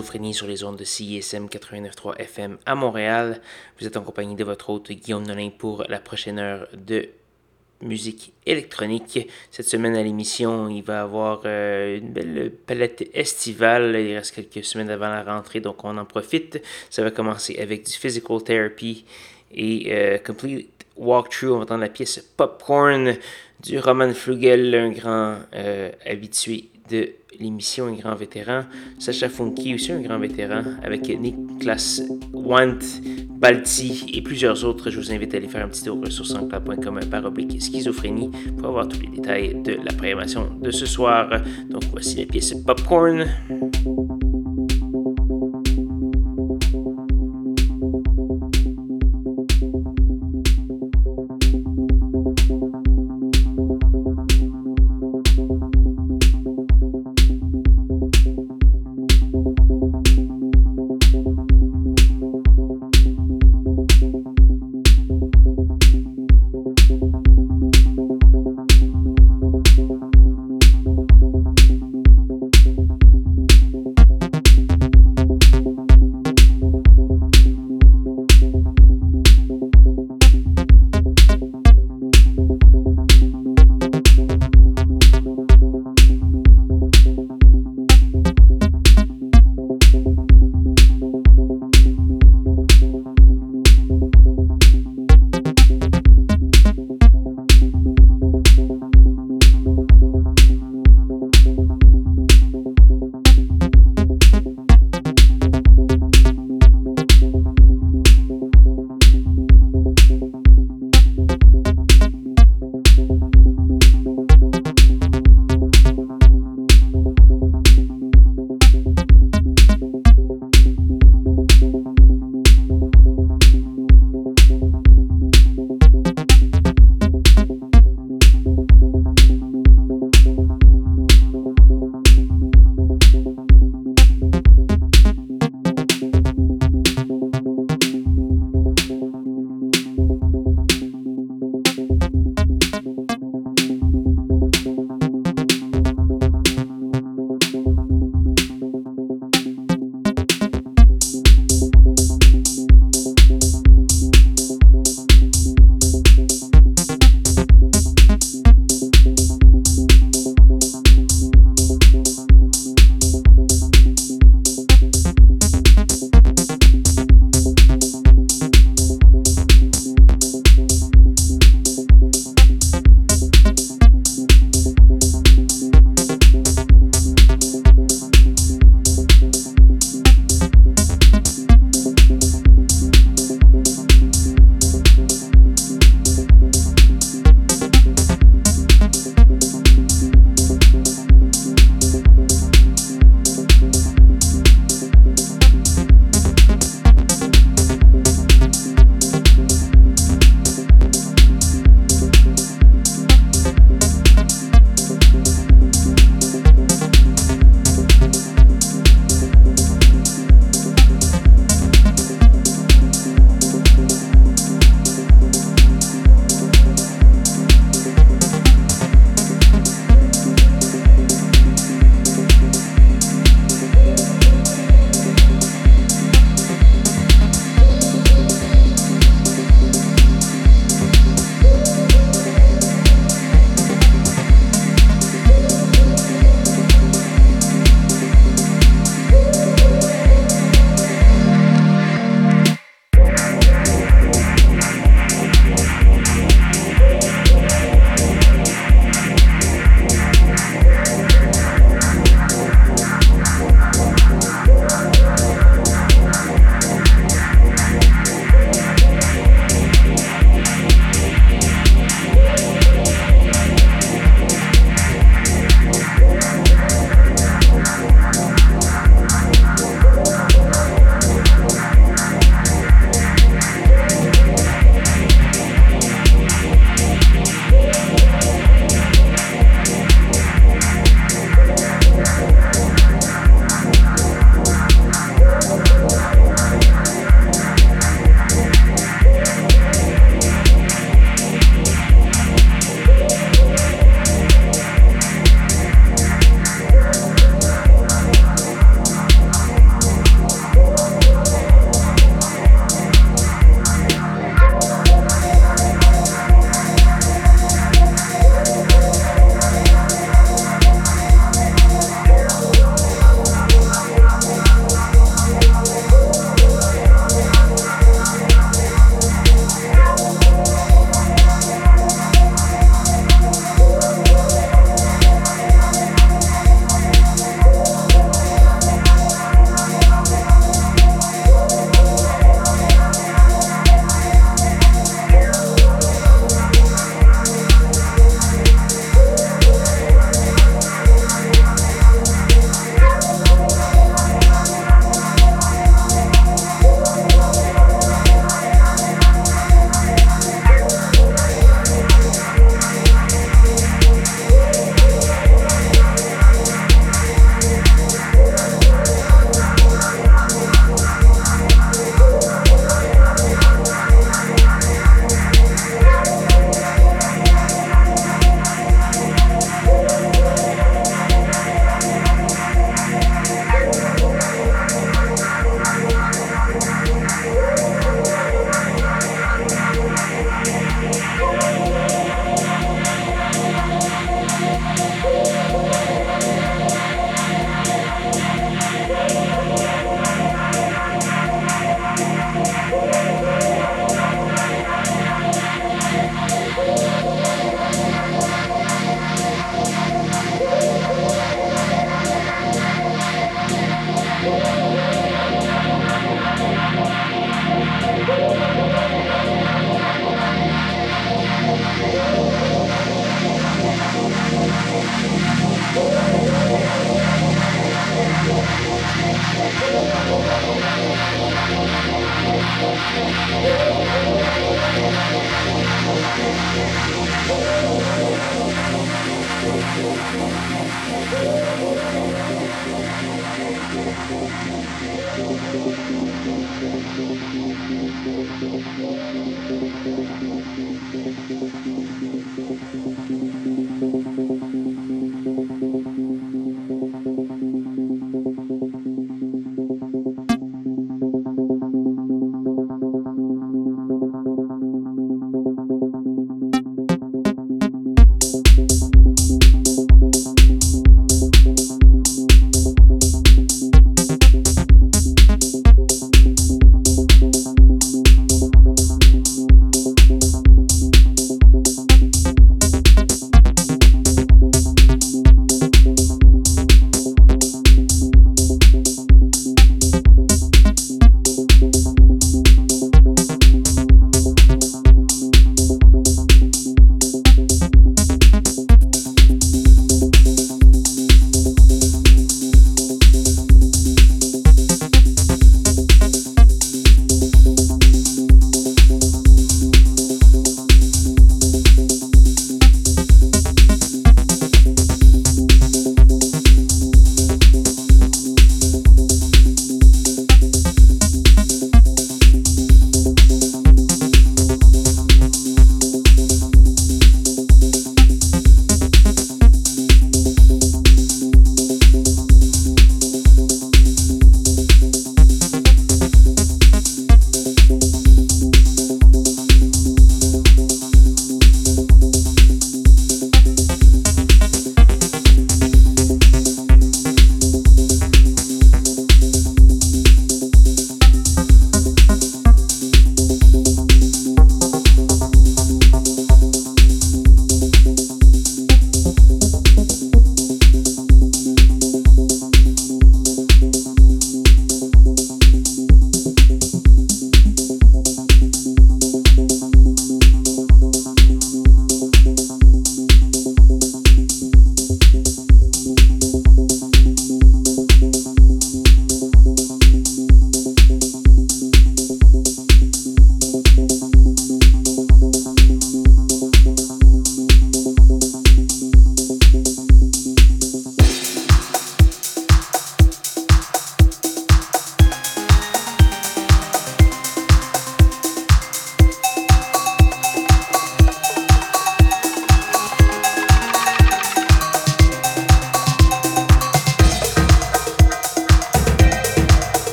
Schizophrénie sur les ondes de CISM 89.3 FM à Montréal. Vous êtes en compagnie de votre hôte Guillaume Nolin pour la prochaine heure de musique électronique. Cette semaine à l'émission, il va y avoir euh, une belle palette estivale. Il reste quelques semaines avant la rentrée, donc on en profite. Ça va commencer avec du Physical Therapy et euh, Complete Walkthrough. On va entendre la pièce Popcorn du Roman Flugel, un grand euh, habitué de l'émission Un grand vétéran. Sacha Funky, aussi un grand vétéran, avec Niklas Want, Balti et plusieurs autres. Je vous invite à aller faire un petit tour sur sanscloud.com par oblique schizophrénie pour avoir tous les détails de la programmation de ce soir. Donc voici la pièce Popcorn.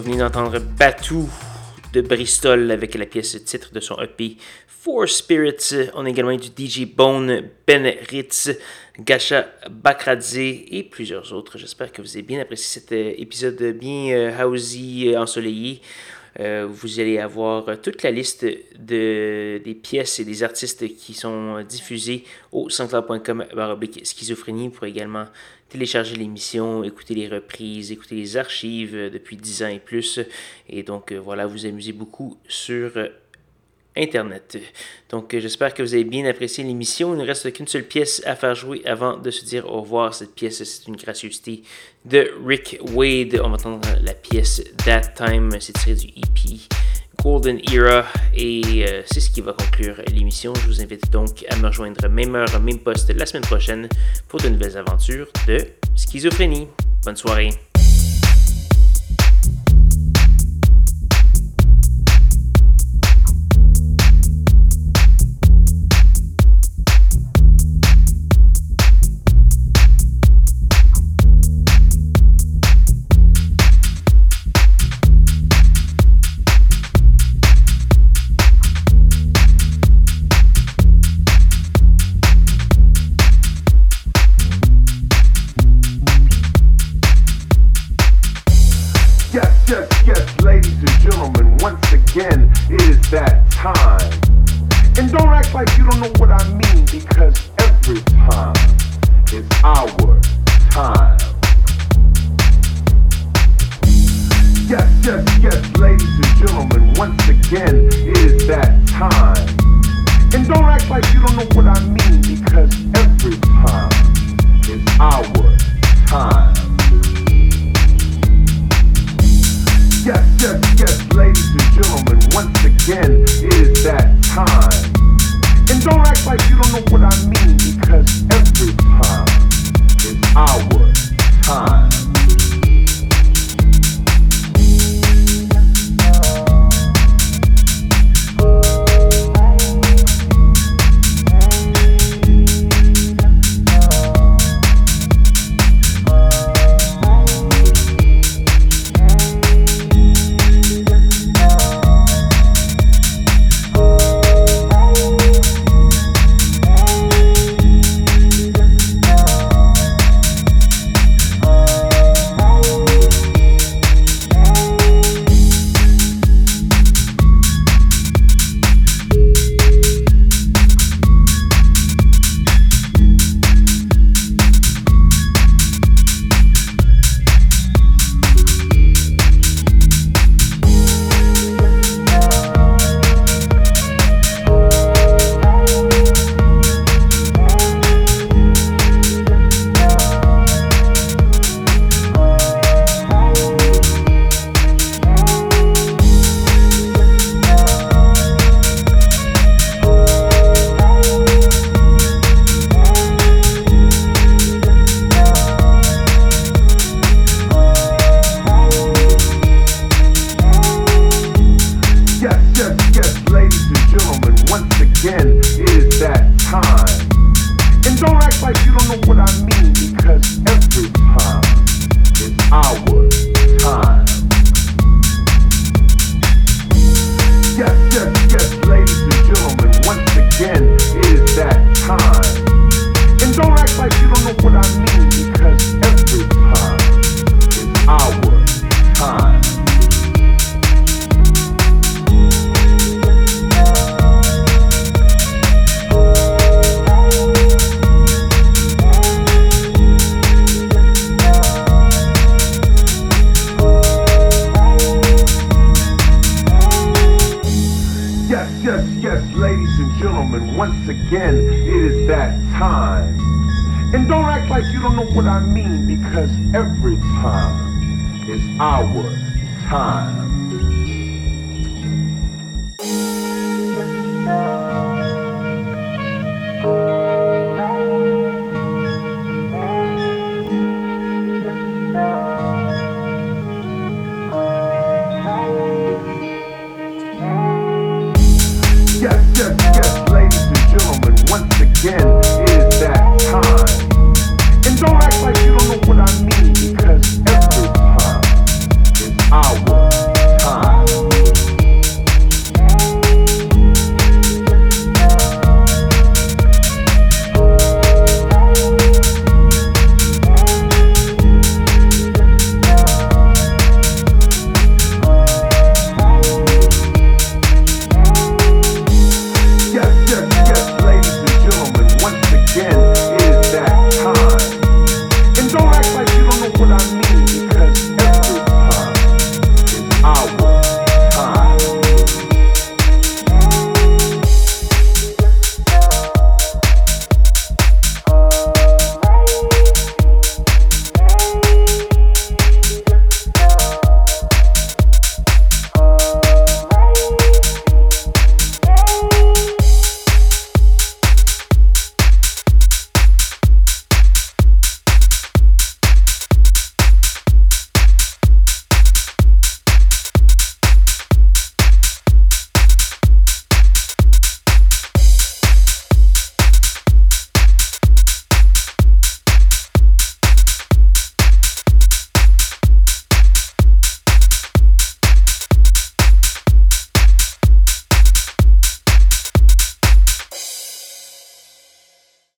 Venez d'entendre Batou de Bristol avec la pièce titre de son EP Four Spirits. On a également du DJ Bone, Ben Ritz, Gacha Bakradze et plusieurs autres. J'espère que vous avez bien apprécié cet euh, épisode bien euh, housey, euh, ensoleillé. Vous allez avoir toute la liste de, des pièces et des artistes qui sont diffusés au centre.com schizophrénie. Vous pourrez également télécharger l'émission, écouter les reprises, écouter les archives depuis 10 ans et plus. Et donc voilà, vous amusez beaucoup sur Internet. Donc, euh, j'espère que vous avez bien apprécié l'émission. Il ne reste qu'une seule pièce à faire jouer avant de se dire au revoir. Cette pièce, c'est une gracieuseté de Rick Wade. On va entendre la pièce That Time. C'est tiré du EP Golden Era. Et euh, c'est ce qui va conclure l'émission. Je vous invite donc à me rejoindre même heure, même poste la semaine prochaine pour de nouvelles aventures de schizophrénie. Bonne soirée.